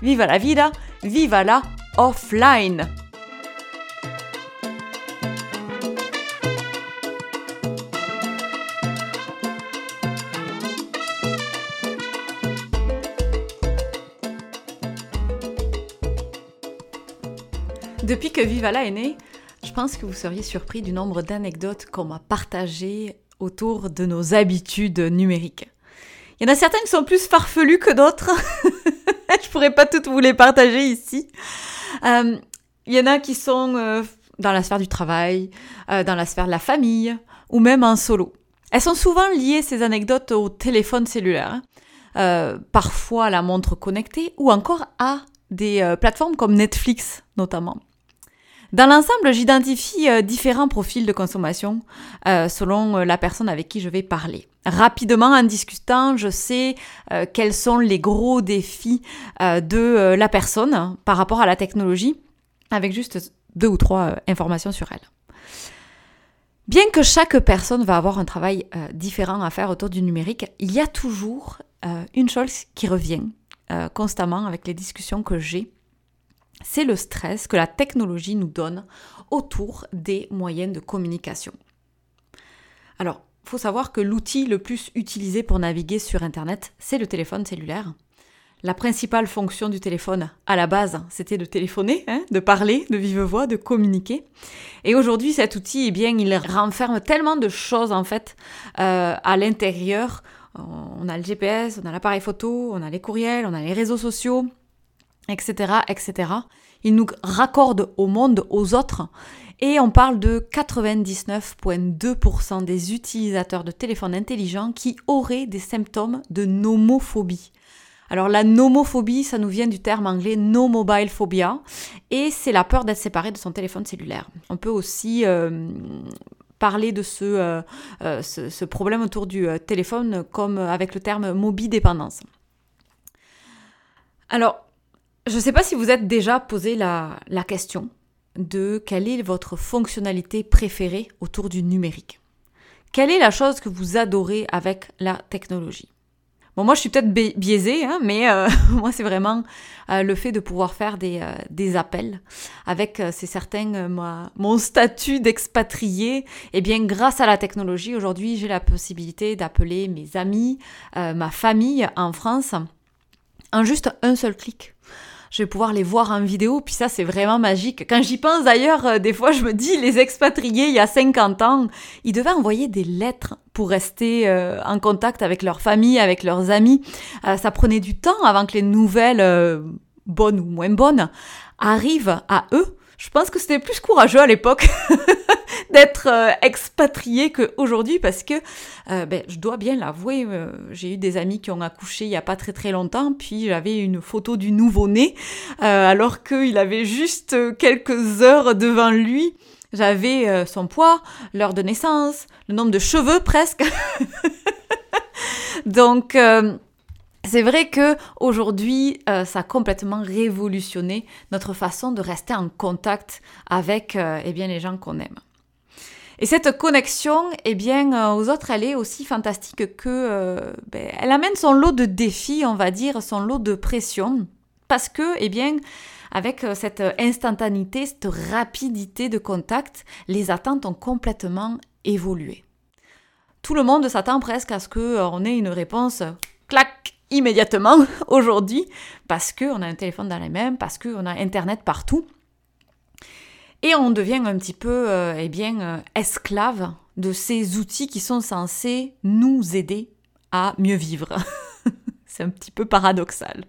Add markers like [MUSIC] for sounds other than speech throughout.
viva la vida, viva la offline. Depuis que Vivala est né, je pense que vous seriez surpris du nombre d'anecdotes qu'on m'a partagées autour de nos habitudes numériques. Il y en a certaines qui sont plus farfelues que d'autres. [LAUGHS] [LAUGHS] je pourrais pas toutes vous les partager ici. Euh, il y en a qui sont euh, dans la sphère du travail, euh, dans la sphère de la famille, ou même en solo. Elles sont souvent liées, ces anecdotes, au téléphone cellulaire, hein. parfois à la montre connectée, ou encore à des plateformes comme Netflix notamment. Dans l'ensemble, j'identifie différents profils de consommation selon la personne avec qui je vais parler rapidement en discutant, je sais euh, quels sont les gros défis euh, de euh, la personne par rapport à la technologie, avec juste deux ou trois informations sur elle. Bien que chaque personne va avoir un travail différent à faire autour du numérique, il y a toujours une chose qui revient constamment avec les discussions que j'ai, c'est le stress que la technologie nous donne autour des moyens de communication. Alors, faut savoir que l'outil le plus utilisé pour naviguer sur Internet, c'est le téléphone cellulaire. La principale fonction du téléphone, à la base, c'était de téléphoner, hein, de parler, de vive voix, de communiquer. Et aujourd'hui, cet outil, eh bien, il renferme tellement de choses en fait euh, à l'intérieur. On a le GPS, on a l'appareil photo, on a les courriels, on a les réseaux sociaux, etc., etc. Il nous raccorde au monde, aux autres. Et on parle de 99,2% des utilisateurs de téléphones intelligents qui auraient des symptômes de nomophobie. Alors la nomophobie, ça nous vient du terme anglais no mobile phobia et c'est la peur d'être séparé de son téléphone cellulaire. On peut aussi euh, parler de euh, euh, ce, problème autour du téléphone comme avec le terme mobidépendance. Alors, je ne sais pas si vous êtes déjà posé la question de quelle est votre fonctionnalité préférée autour du numérique. Quelle est la chose que vous adorez avec la technologie? Bon, moi, je suis peut-être biaisée, hein, mais euh, [LAUGHS] moi, c'est vraiment euh, le fait de pouvoir faire des, euh, des appels avec, c'est certain, mon statut d'expatrié. Eh bien, grâce à la technologie, aujourd'hui, j'ai la possibilité d'appeler mes amis, ma famille en France en juste un seul clic je vais pouvoir les voir en vidéo, puis ça c'est vraiment magique. Quand j'y pense d'ailleurs, euh, des fois je me dis, les expatriés il y a 50 ans, ils devaient envoyer des lettres pour rester euh, en contact avec leur famille, avec leurs amis. Euh, ça prenait du temps avant que les nouvelles, bonnes ou moins bonnes, arrivent à eux. Je pense que c'était plus courageux à l'époque [LAUGHS] d'être euh, expatrié qu'aujourd'hui parce que euh, ben, je dois bien l'avouer, euh, j'ai eu des amis qui ont accouché il n'y a pas très très longtemps, puis j'avais une photo du nouveau-né alors qu'il avait juste quelques heures devant lui. J'avais son poids, l'heure de naissance, le nombre de cheveux presque. [LAUGHS] Donc c'est vrai que aujourd'hui, euh, ça a complètement révolutionné notre façon de rester en contact avec euh, eh bien, les gens qu'on aime. Et cette connexion, eh bien, euh, aux autres, elle est aussi fantastique que ben, elle amène son lot de défis, on va dire, son lot de pression, parce que, eh bien, avec cette instantanéité, cette rapidité de contact, les attentes ont complètement évolué. Tout le monde s'attend presque à ce qu'on ait une réponse clac immédiatement [LAUGHS] aujourd'hui parce qu'on a un téléphone dans les mains, parce qu'on a Internet partout. Et on devient un petit peu euh, eh bien, euh, esclave de ces outils qui sont censés nous aider à mieux vivre. [LAUGHS] C'est un petit peu paradoxal.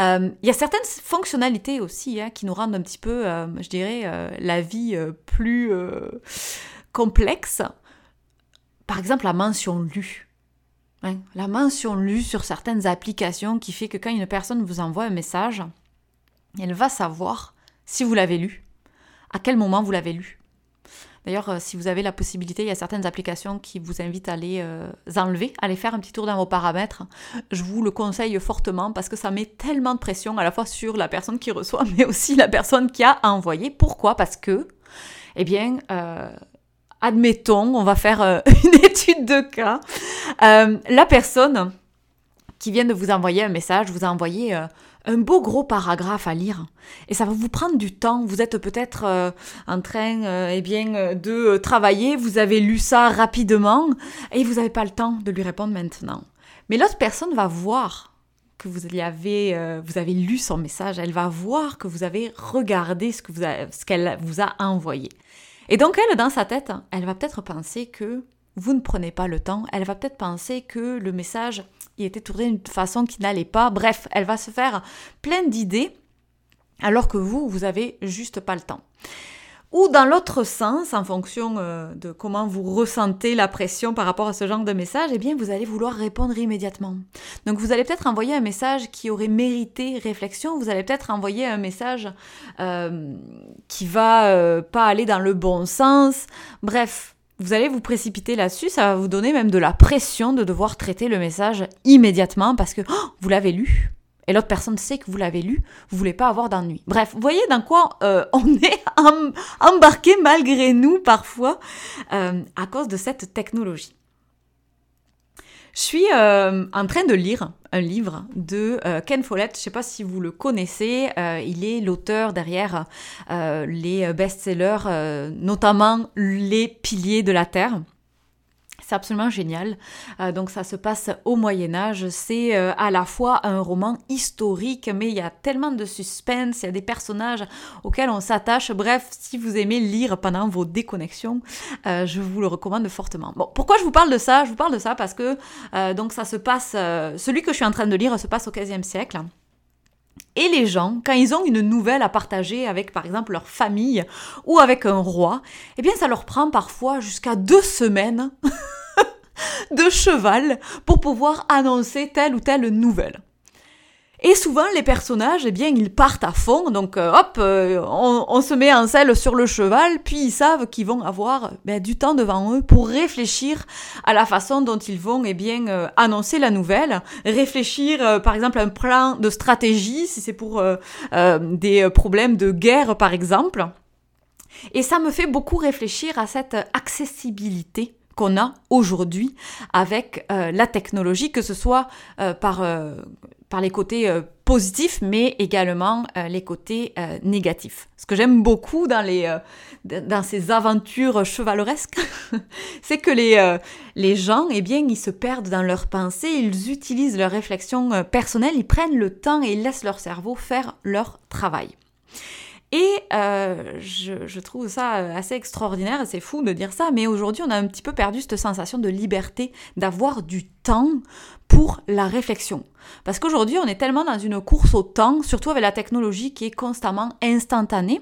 Euh, il y a certaines fonctionnalités aussi hein, qui nous rendent un petit peu, je dirais, la vie plus complexe. Par exemple, la mention lue. Hein, la mention lue sur certaines applications qui fait que quand une personne vous envoie un message, elle va savoir si vous l'avez lu, à quel moment vous l'avez lu. D'ailleurs, euh, si vous avez la possibilité, il y a certaines applications qui vous invitent à les euh, enlever, à aller faire un petit tour dans vos paramètres. Je vous le conseille fortement parce que ça met tellement de pression à la fois sur la personne qui reçoit, [LAUGHS] mais aussi la personne qui a envoyé. Pourquoi? Parce que, eh bien, euh, admettons, on va faire [LAUGHS] une étude de cas. la personne qui vient de vous envoyer un message vous a envoyé un beau gros paragraphe à lire. Et ça va vous prendre du temps. Vous êtes peut-être euh, en train euh, eh bien, euh, de travailler, vous avez lu ça rapidement et vous n'avez pas le temps de lui répondre maintenant. Mais l'autre personne va voir que vous, avez, vous avez lu son message, elle va voir que vous avez regardé ce qu'elle vous, vous a envoyé. Et donc elle, dans sa tête, elle va peut-être penser que vous ne prenez pas le temps, elle va peut-être penser que le message il était tourné d'une façon qui n'allait pas. Bref, elle va se faire plein d'idées alors que vous, vous avez juste pas le temps. Ou dans l'autre sens, en fonction euh, de comment vous ressentez la pression par rapport à ce genre de message, eh bien, vous allez vouloir répondre immédiatement. Donc, vous allez peut-être envoyer un message qui aurait mérité réflexion. Vous allez peut-être envoyer un message euh, qui va euh, pas aller dans le bon sens. Bref, vous allez vous précipiter là-dessus, ça va vous donner même de la pression de devoir traiter le message immédiatement parce que oh, vous l'avez lu et l'autre personne sait que vous l'avez lu, vous voulez pas avoir d'ennui. Bref, vous voyez dans quoi euh, on est [LAUGHS] embarqué malgré nous parfois euh, à cause de cette technologie. Je suis euh, en train de lire un livre de Ken Follett. Je ne sais pas si vous le connaissez. Il est l'auteur derrière les best-sellers, notamment Les piliers de la Terre. C'est absolument génial. Euh, donc ça se passe au Moyen Âge. C'est euh, à la fois un roman historique, mais il y a tellement de suspense, il y a des personnages auxquels on s'attache. Bref, si vous aimez lire pendant vos déconnexions, euh, je vous le recommande fortement. Bon, pourquoi je vous parle de ça? Je vous parle de ça parce que donc ça se passe, celui que je suis en train de lire se passe au XVe siècle. Et les gens, quand ils ont une nouvelle à partager avec, par exemple, leur famille ou avec un roi, eh bien, ça leur prend parfois jusqu'à deux semaines [LAUGHS] de cheval pour pouvoir annoncer telle ou telle nouvelle. Et souvent, les personnages, eh bien, ils partent à fond. Donc, euh, hop, euh, on, se met en selle sur le cheval, puis ils savent qu'ils vont avoir ben, du temps devant eux pour réfléchir à la façon dont ils vont, eh bien, euh, annoncer la nouvelle, réfléchir, par exemple, à un plan de stratégie, si c'est pour des problèmes de guerre, par exemple. Et ça me fait beaucoup réfléchir à cette accessibilité qu'on a aujourd'hui avec la technologie, que ce soit par par les côtés euh, positifs, mais également euh, les côtés euh, négatifs. Ce que j'aime beaucoup dans, les, dans ces aventures chevaleresques, [LAUGHS] c'est que les, les gens, eh bien, ils se perdent dans leurs pensées, ils utilisent leurs réflexions personnelles, ils prennent le temps et ils laissent leur cerveau faire leur travail. Et je, je, trouve ça assez extraordinaire, c'est fou de dire ça, mais aujourd'hui on a un petit peu perdu cette sensation de liberté, d'avoir du temps pour la réflexion. Parce qu'aujourd'hui, on est tellement dans une course au temps, surtout avec la technologie qui est constamment instantanée,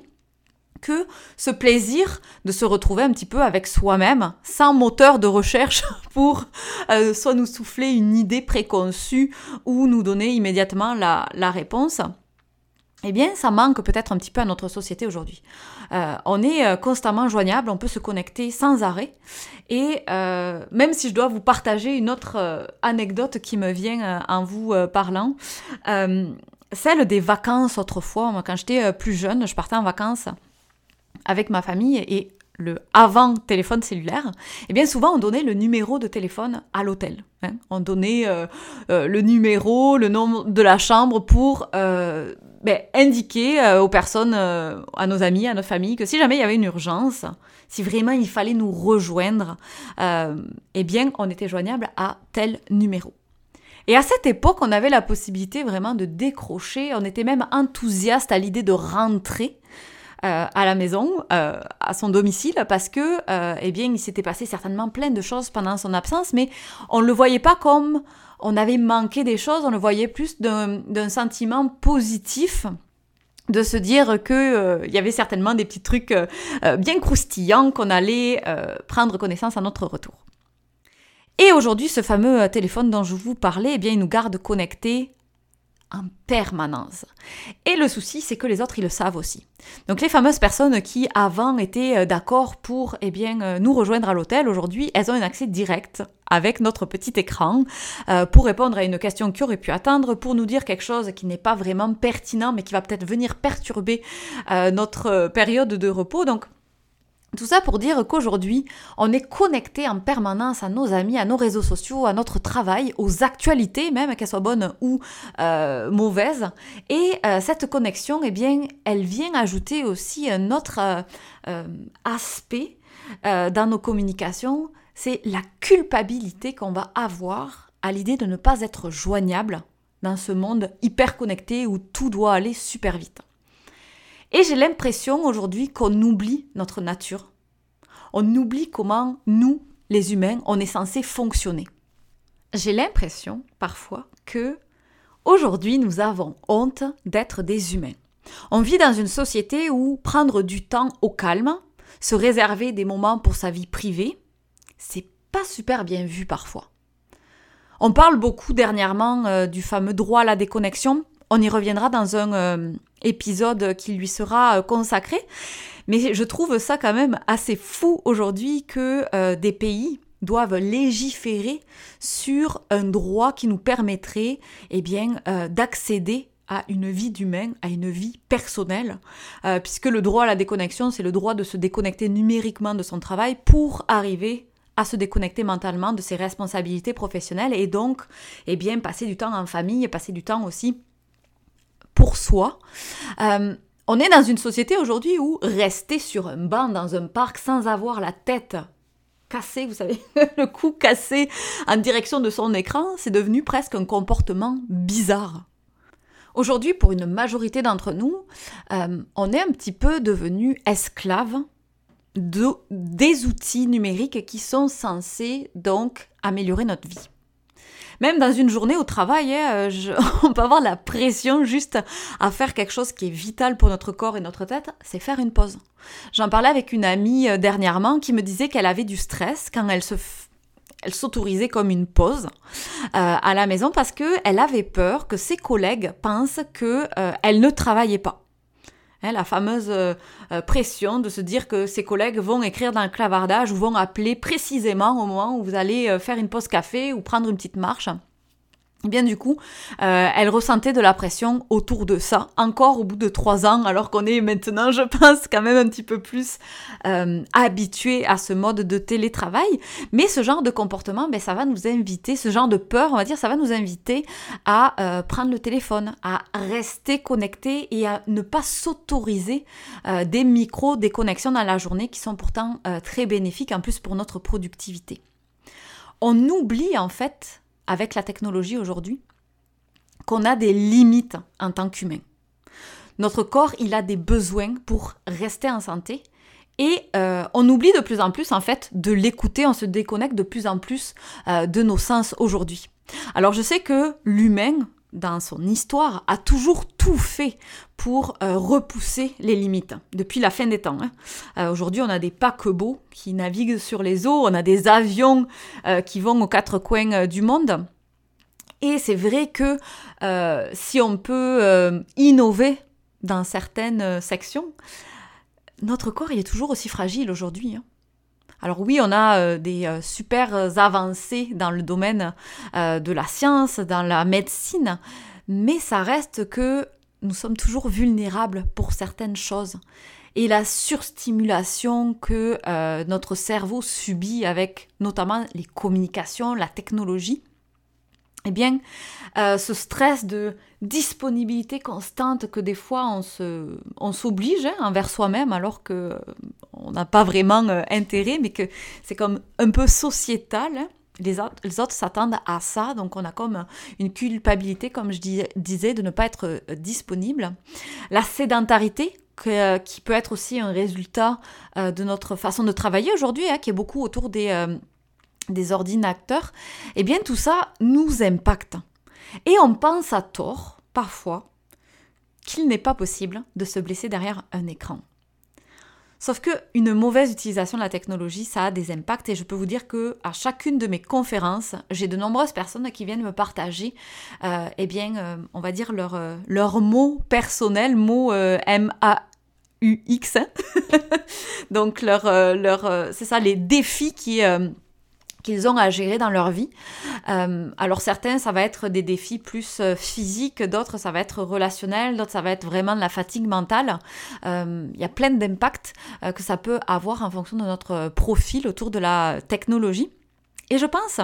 que ce plaisir de se retrouver un petit peu avec soi-même, sans moteur de recherche [LAUGHS] pour euh, soit nous souffler une idée préconçue ou nous donner immédiatement la, la réponse, eh bien, ça manque peut-être un petit peu à notre société aujourd'hui. Euh, on est euh, constamment joignable, on peut se connecter sans arrêt. Et euh, même si je dois vous partager une autre anecdote qui me vient en vous parlant, celle des vacances autrefois. Quand j'étais plus jeune, je partais en vacances avec ma famille et le avant téléphone cellulaire, eh bien souvent on donnait le numéro de téléphone à l'hôtel. Hein. On donnait le numéro, le nom de la chambre pour ben, indiquer euh, aux personnes, euh, à nos amis, à notre famille, que si jamais il y avait une urgence, si vraiment il fallait nous rejoindre, euh, eh bien, on était joignable à tel numéro. Et à cette époque, on avait la possibilité vraiment de décrocher, on était même enthousiaste à l'idée de rentrer à la maison, à son domicile, parce que, eh bien, il s'était passé certainement plein de choses pendant son absence, mais on ne le voyait pas comme on avait manqué des choses, on le voyait plus d'un sentiment positif de se dire que euh, y avait certainement des petits trucs euh, euh, bien croustillants qu'on allait prendre connaissance à notre retour. Et aujourd'hui, ce fameux téléphone dont je vous parlais, eh bien, il nous garde connectés en permanence. Et le souci, c'est que les autres, ils le savent aussi. Donc les fameuses personnes qui avant étaient euh, d'accord pour eh bien, euh, nous rejoindre à l'hôtel, aujourd'hui, elles ont un accès direct avec notre petit écran euh, pour répondre à une question qui aurait pu attendre, pour nous dire quelque chose qui n'est pas vraiment pertinent, mais qui va peut-être venir perturber notre période de repos. Donc tout ça pour dire qu'aujourd'hui, on est connecté en permanence à nos amis, à nos réseaux sociaux, à notre travail, aux actualités même, qu'elles soient bonnes ou euh, mauvaises. Et euh, cette connexion, eh bien, elle vient ajouter aussi un autre euh, aspect dans nos communications, c'est la culpabilité qu'on va avoir à l'idée de ne pas être joignable dans ce monde hyper connecté où tout doit aller super vite. Et j'ai l'impression aujourd'hui qu'on oublie notre nature. On oublie comment nous, les humains, on est censé fonctionner. J'ai l'impression parfois que aujourd'hui nous avons honte d'être des humains. On vit dans une société où prendre du temps au calme, se réserver des moments pour sa vie privée, c'est pas super bien vu parfois. On parle beaucoup dernièrement euh, du fameux droit à la déconnexion. On y reviendra dans un euh, épisode qui lui sera euh, consacré. Mais je trouve ça quand même assez fou aujourd'hui que euh, des pays doivent légiférer sur un droit qui nous permettrait eh bien, d'accéder à une vie d'humain, à une vie personnelle, puisque le droit à la déconnexion, c'est le droit de se déconnecter numériquement de son travail pour arriver à se déconnecter mentalement de ses responsabilités professionnelles et donc eh bien, passer du temps en famille, passer du temps aussi pour soi. Euh, on est dans une société aujourd'hui où rester sur un banc dans un parc sans avoir la tête cassée, vous savez, [LAUGHS] le cou cassé en direction de son écran, c'est devenu presque un comportement bizarre. Aujourd'hui, pour une majorité d'entre nous, euh, on est un petit peu devenu esclave de, des outils numériques qui sont censés donc améliorer notre vie. Même dans une journée au travail, hein, euh, [LAUGHS] on peut avoir la pression juste à faire quelque chose qui est vital pour notre corps et notre tête, c'est faire une pause. J'en parlais avec une amie euh, dernièrement qui me disait qu'elle avait du stress quand elle se elle s'autorisait comme une pause euh, à la maison parce que elle avait peur que ses collègues pensent que elle ne travaillait pas. Hein, la fameuse pression de se dire que ses collègues vont écrire dans le clavardage ou vont appeler précisément au moment où vous allez faire une pause café ou prendre une petite marche. Eh bien du coup, euh, elle ressentait de la pression autour de ça, encore au bout de trois ans, alors qu'on est maintenant, je pense, quand même un petit peu plus euh, habitué à ce mode de télétravail. Mais ce genre de comportement, ben, ça va nous inviter, ce genre de peur, on va dire, ça va nous inviter à euh, prendre le téléphone, à rester connecté et à ne pas s'autoriser des micros déconnexions dans la journée qui sont pourtant très bénéfiques en plus pour notre productivité. On oublie en fait avec la technologie aujourd'hui qu'on a des limites en tant qu'humain. Notre corps, il a des besoins pour rester en santé et euh, on oublie de plus en plus en fait de l'écouter, on se déconnecte de plus en plus euh, de nos sens aujourd'hui. Alors je sais que l'humain, dans son histoire, a toujours tout fait pour euh, repousser les limites, depuis la fin des temps. Hein. Euh, aujourd'hui, on a des paquebots qui naviguent sur les eaux, on a des avions euh, qui vont aux quatre coins du monde. Et c'est vrai que si on peut innover dans certaines sections, notre corps il est toujours aussi fragile aujourd'hui. Hein. Alors oui, on a euh, des euh, super avancées dans le domaine euh, de la science, dans la médecine, mais ça reste que nous sommes toujours vulnérables pour certaines choses. Et la surstimulation que notre cerveau subit avec notamment les communications, la technologie, eh bien, ce stress de disponibilité constante que des fois on se, on s'oblige hein, envers soi-même alors que on n'a pas vraiment euh, intérêt, mais que c'est comme un peu sociétal. Hein. Les autres, les autres s'attendent à ça, donc on a comme une culpabilité, comme je disais, de ne pas être euh, disponible. La sédentarité, euh, qui peut être aussi un résultat de notre façon de travailler aujourd'hui, hein, qui est beaucoup autour des, des ordinateurs, eh bien tout ça nous impacte. Et on pense à tort, parfois, qu'il n'est pas possible de se blesser derrière un écran. Sauf que une mauvaise utilisation de la technologie, ça a des impacts et je peux vous dire que à chacune de mes conférences, j'ai de nombreuses personnes qui viennent me partager, euh, eh bien, euh, on va dire leurs leur mots personnels, mots M A U X. Hein. [LAUGHS] Donc leur, leur c'est ça les défis qui qu'ils ont à gérer dans leur vie. Euh, alors certains, ça va être des défis plus euh, physiques, d'autres, ça va être relationnel, d'autres, ça va être vraiment de la fatigue mentale. Euh, il y a plein d'impacts que ça peut avoir en fonction de notre profil autour de la technologie. Et je pense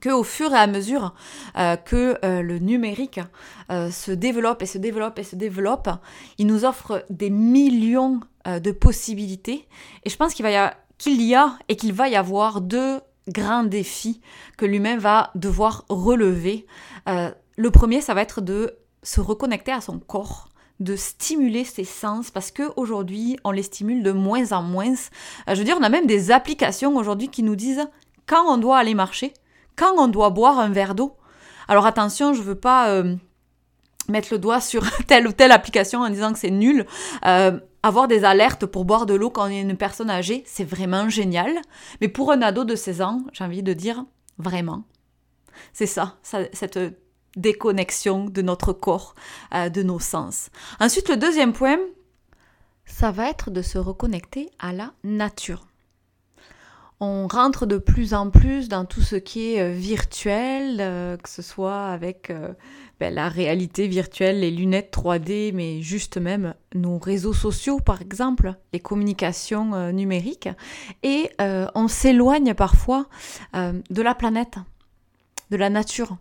qu'au fur et à mesure que le numérique se développe et se développe et se développe, il nous offre des millions de possibilités. Et je pense qu'il va y avoir qu'il y a et qu'il va y avoir deux grands défis que l'humain va devoir relever. Euh, le premier, ça va être de se reconnecter à son corps de stimuler ses sens parce qu'aujourd'hui, on les stimule de moins en moins. Euh, je veux dire, on a même des applications aujourd'hui qui nous disent quand on doit aller marcher, quand on doit boire un verre d'eau. Alors attention, je veux pas euh, mettre le doigt sur [LAUGHS] telle ou telle application en disant que c'est nul avoir des alertes pour boire de l'eau quand on est une personne âgée, c'est vraiment génial. Mais pour un ado de 16 ans, j'ai envie de dire vraiment. C'est ça, cette déconnexion de notre corps, euh, de nos sens. Ensuite, le deuxième point, ça va être de se reconnecter à la nature on rentre de plus en plus dans tout ce qui est euh, virtuel, euh, que ce soit avec euh, ben, la réalité virtuelle, les lunettes 3D, mais juste même nos réseaux sociaux, par exemple, les communications numériques. Et on s'éloigne parfois de la planète, de la nature.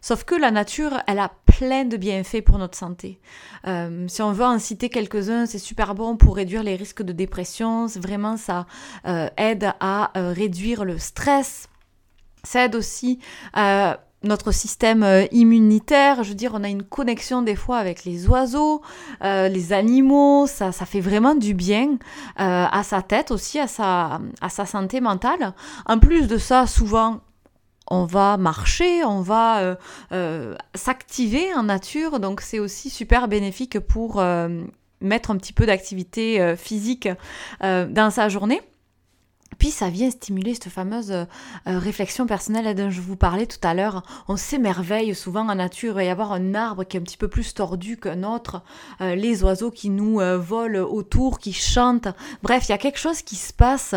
Sauf que la nature, elle a plein de bienfaits pour notre santé. Euh, si on veut en citer quelques-uns, c'est super bon pour réduire les risques de dépression. Vraiment, ça euh, aide à euh, réduire le stress. Ça aide aussi notre système immunitaire. Je veux dire, on a une connexion des fois avec les oiseaux, les animaux. Ça, ça fait vraiment du bien à sa tête aussi, à sa, à sa santé mentale. En plus de ça, souvent, on va marcher, on va euh, euh, s'activer en nature, donc c'est aussi super bénéfique pour euh, mettre un petit peu d'activité physique dans sa journée. Puis ça vient stimuler cette fameuse euh, euh, réflexion personnelle dont je vous parlais tout à l'heure. On s'émerveille souvent en nature. Il y avoir un arbre qui est un petit peu plus tordu qu'un autre, euh, les oiseaux qui nous volent autour, qui chantent. Bref, il y a quelque chose qui se passe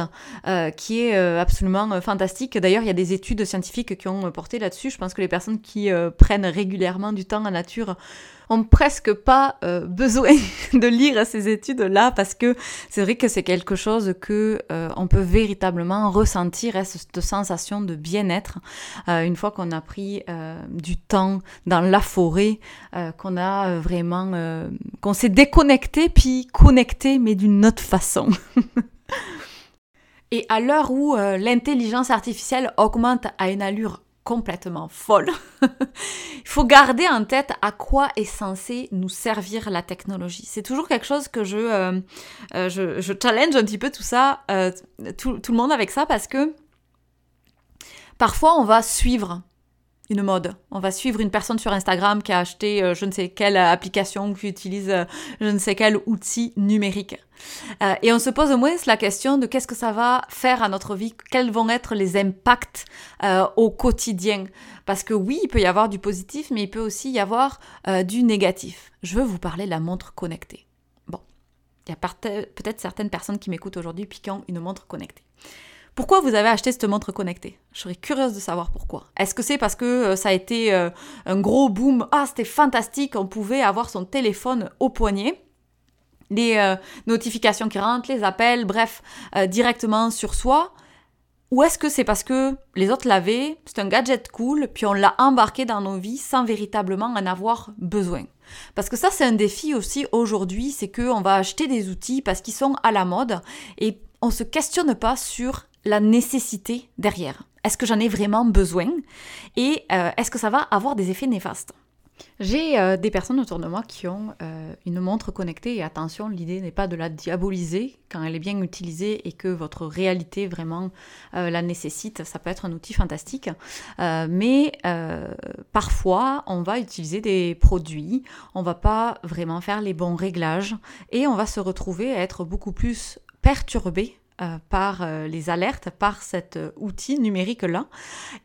qui est absolument fantastique. D'ailleurs, il y a des études scientifiques qui ont porté là-dessus. Je pense que les personnes qui prennent régulièrement du temps en nature presque pas euh, besoin [LAUGHS] de lire ces études-là parce que c'est vrai que c'est quelque chose que euh, on peut véritablement ressentir hein, cette sensation de bien-être euh, une fois qu'on a pris du temps dans la forêt, qu'on a vraiment, qu'on s'est déconnecté puis connecté mais d'une autre façon. [LAUGHS] Et à l'heure où l'intelligence artificielle augmente à une allure complètement folle. [LAUGHS] Il faut garder en tête à quoi est censé nous servir la technologie. C'est toujours quelque chose que je, euh, euh, je, challenge un petit peu tout ça, euh, tout, tout, le monde avec ça, parce que parfois on va suivre une mode. On va suivre une personne sur Instagram qui a acheté euh, je ne sais quelle application, qui utilise euh, je ne sais quel outil numérique. Euh, et on se pose au moins la question de qu'est-ce que ça va faire à notre vie, quels vont être les impacts au quotidien. Parce que oui, il peut y avoir du positif, mais il peut aussi y avoir du négatif. Je veux vous parler de la montre connectée. Bon, il y a peut-être certaines personnes qui m'écoutent aujourd'hui ont une montre connectée. Pourquoi vous avez acheté cette montre connectée? Je serais curieuse de savoir pourquoi. Est-ce que c'est parce que euh, ça a été euh, un gros boom? Ah, c'était fantastique, on pouvait avoir son téléphone au poignet. Les euh, notifications qui rentrent, les appels, bref, directement sur soi. Ou est-ce que c'est parce que les autres l'avaient, c'est un gadget cool, puis on l'a embarqué dans nos vies sans véritablement en avoir besoin? Parce que ça, c'est un défi aussi aujourd'hui, c'est qu'on va acheter des outils parce qu'ils sont à la mode et on se questionne pas sur la nécessité derrière. Est-ce que j'en ai vraiment besoin? Et euh, est-ce que ça va avoir des effets néfastes? J'ai euh, des personnes autour de moi qui ont euh, une montre connectée. Et attention, l'idée n'est pas de la diaboliser quand elle est bien utilisée et que votre réalité vraiment la nécessite. Ça peut être un outil fantastique, mais parfois on va utiliser des produits, on va pas vraiment faire les bons réglages. Et on va se retrouver à être beaucoup plus perturbé par les alertes, par cet outil numérique-là,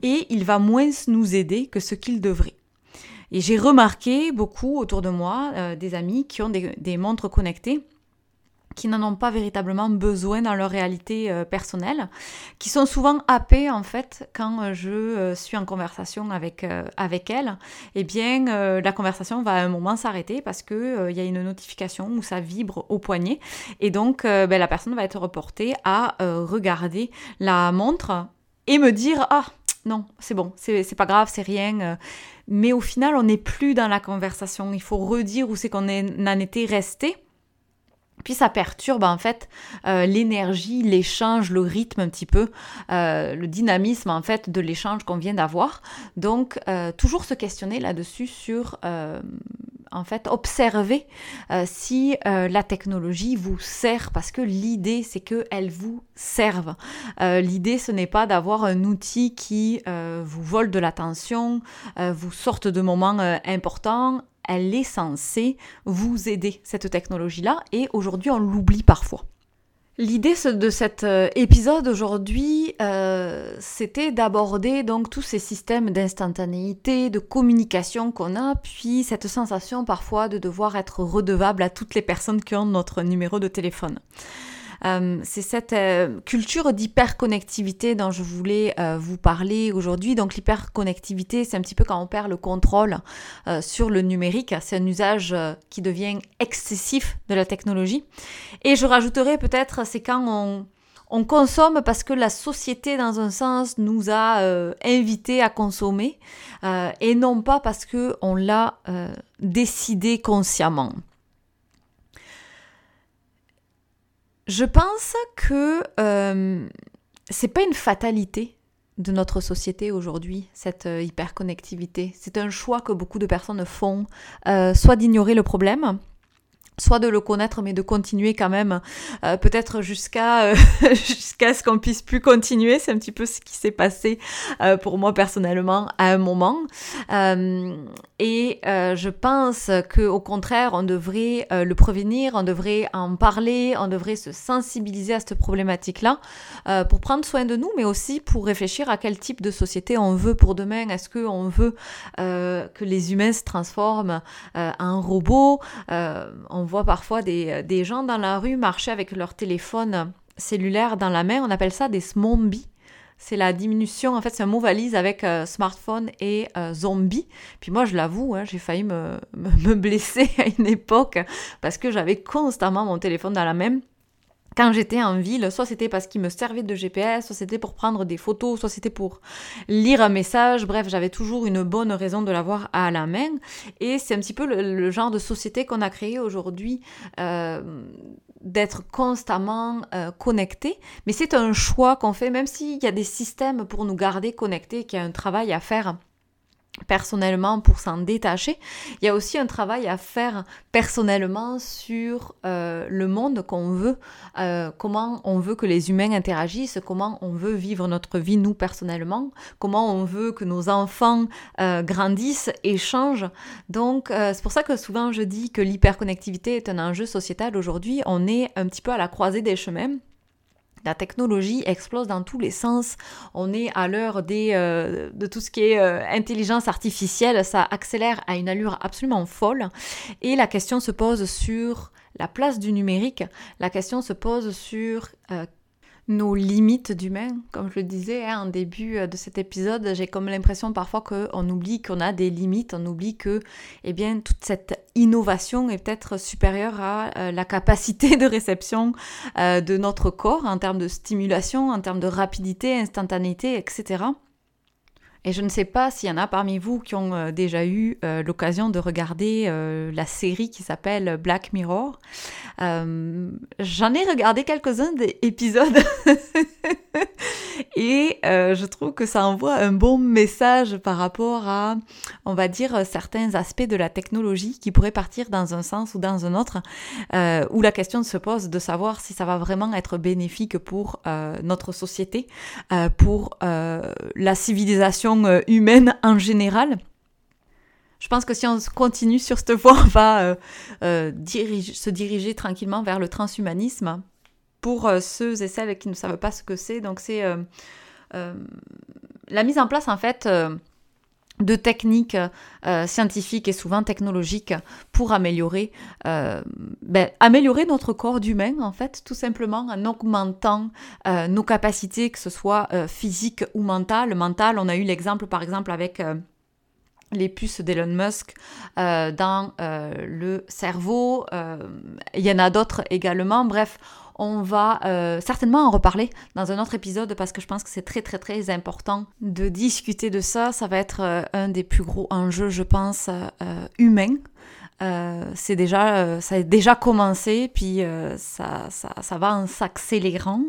et il va moins nous aider que ce qu'il devrait. Et j'ai remarqué beaucoup autour de moi euh, des amis qui ont des, montres connectées qui n'en ont pas véritablement besoin dans leur réalité euh, personnelle, qui sont souvent happés en fait quand euh, je suis en conversation avec, avec elles, eh bien la conversation va à un moment s'arrêter parce qu'il il y a une notification où ça vibre au poignet et donc ben, la personne va être reportée à regarder la montre et me dire ah non, c'est bon, c'est pas grave, c'est rien. Euh. Mais au final, on n'est plus dans la conversation. Il faut redire où c'est qu'on en était resté. Puis ça perturbe en fait euh, l'énergie, l'échange, le rythme un petit peu, euh, le dynamisme en fait de l'échange qu'on vient d'avoir. Donc toujours se questionner là-dessus sur en fait observer euh, si euh, la technologie vous sert parce que l'idée c'est qu'elle vous serve. Euh, l'idée ce n'est pas d'avoir un outil qui vous vole de l'attention, vous sorte de moments importants. Elle est censée vous aider, cette technologie-là, et aujourd'hui on l'oublie parfois. L'idée de cet euh, épisode aujourd'hui, euh, c'était d'aborder donc tous ces systèmes d'instantanéité, de communication qu'on a, puis cette sensation parfois de devoir être redevable à toutes les personnes qui ont notre numéro de téléphone. Euh, c'est cette euh, culture d'hyperconnectivité dont je voulais euh, vous parler aujourd'hui. Donc l'hyperconnectivité, c'est un petit peu quand on perd le contrôle sur le numérique. C'est un usage qui devient excessif de la technologie. Et je rajouterais peut-être, c'est quand on, on consomme parce que la société, dans un sens, nous a invités à consommer et non pas parce qu'on l'a décidé consciemment. Je pense que euh, c'est pas une fatalité de notre société aujourd'hui, cette euh, hyperconnectivité. C'est un choix que beaucoup de personnes font, euh, soit d'ignorer le problème, soit de le connaître mais de continuer quand même euh, peut-être jusqu'à euh, [LAUGHS] jusqu'à ce qu'on puisse plus continuer. C'est un petit peu ce qui s'est passé euh, pour moi personnellement à un moment. Et je pense que au contraire on devrait le prévenir on devrait en parler on devrait se sensibiliser à cette problématique là pour prendre soin de nous mais aussi pour réfléchir à quel type de société on veut pour demain. Est-ce que on veut que les humains se transforment en robots voit parfois des, des, gens dans la rue marcher avec leur téléphone cellulaire dans la main. On appelle ça des smombies. C'est la diminution, en fait, c'est un mot valise avec euh, smartphone et euh, zombie. Puis moi, je l'avoue, hein, j'ai failli me, [LAUGHS] me, blesser à une époque parce que j'avais constamment mon téléphone dans la main quand j'étais en ville, soit c'était parce qu'il me servait de GPS, soit c'était pour prendre des photos, soit c'était pour lire un message. Bref, j'avais toujours une bonne raison de l'avoir à la main. Et c'est un petit peu le, genre de société qu'on a créé aujourd'hui. Euh, d'être constamment euh, connecté, mais c'est un choix qu'on fait, même s'il y a des systèmes pour nous garder connectés, qu'il y a un travail à faire personnellement pour s'en détacher. Il y a aussi un travail à faire personnellement sur euh, le monde qu'on veut, euh, comment on veut que les humains interagissent, comment on veut vivre notre vie nous personnellement, comment on veut que nos enfants euh, grandissent et changent. Donc c'est pour ça que souvent je dis que l'hyperconnectivité est un enjeu sociétal aujourd'hui. On est un petit peu à la croisée des chemins. La technologie explose dans tous les sens. On est à l'heure euh, de tout ce qui est euh, intelligence artificielle. Ça accélère à une allure absolument folle. Et la question se pose sur la place du numérique. La question se pose sur euh, nos limites d'humain. Comme je le disais hein, en début euh, de cet épisode, j'ai comme l'impression parfois qu'on oublie qu'on a des limites, on oublie que eh bien, toute cette innovation est peut-être supérieure à euh, la capacité de réception euh, de notre corps en termes de stimulation, en termes de rapidité, instantanéité, etc. Et je ne sais pas s'il y en a parmi vous qui ont euh, déjà eu euh, l'occasion de regarder euh, la série qui s'appelle Black Mirror. J'en ai regardé quelques-uns des épisodes [LAUGHS] Et euh, je trouve que ça envoie un bon message par rapport à, on va dire, certains aspects de la technologie qui pourraient partir dans un sens ou dans un autre, euh, où la question se pose de savoir si ça va vraiment être bénéfique pour euh, notre société, pour la civilisation humaine en général. Je pense que si on continue sur cette voie, on va se diriger tranquillement vers le transhumanisme pour euh, ceux et celles qui ne savent pas ce que c'est. Donc c'est euh, euh, la mise en place en fait de techniques scientifiques et souvent technologiques pour améliorer, ben, améliorer notre corps d'humain, en fait, tout simplement en augmentant nos capacités, que ce soit physiques ou mentales. Mental, on a eu l'exemple, par exemple, avec les puces d'Elon Musk dans le cerveau. Il y en a d'autres également. Bref, on va euh, certainement en reparler dans un autre épisode parce que je pense que c'est très très très important de discuter de ça. Ça va être euh, un des plus gros enjeux, je pense, euh, humains. C'est déjà, ça a déjà commencé, puis ça, ça, va en s'accélérant.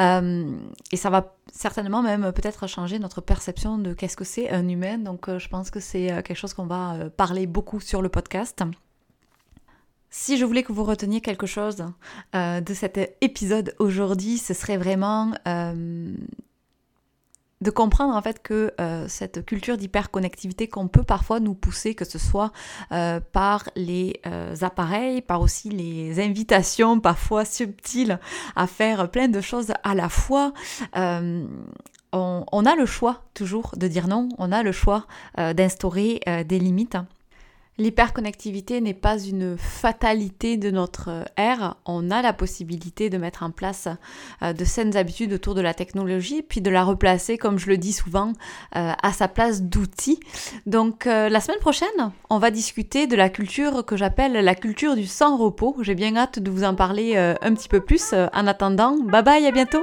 et ça va certainement même peut-être changer notre perception de qu'est-ce que c'est un humain. Donc je pense que c'est quelque chose qu'on va parler beaucoup sur le podcast. Si je voulais que vous reteniez quelque chose euh, de cet épisode aujourd'hui, ce serait vraiment euh, de comprendre en fait que euh, cette culture d'hyperconnectivité qu'on peut parfois nous pousser, que ce soit par les appareils, par aussi les invitations parfois subtiles à faire plein de choses à la fois, on, a le choix toujours de dire non, on a le choix d'instaurer des limites. L'hyperconnectivité n'est pas une fatalité de notre ère. On a la possibilité de mettre en place euh, de saines habitudes autour de la technologie, puis de la replacer, comme je le dis souvent, euh, à sa place d'outil. Donc euh, la semaine prochaine, on va discuter de la culture que j'appelle la culture du sans repos. J'ai bien hâte de vous en parler un petit peu plus. En attendant, bye bye, à bientôt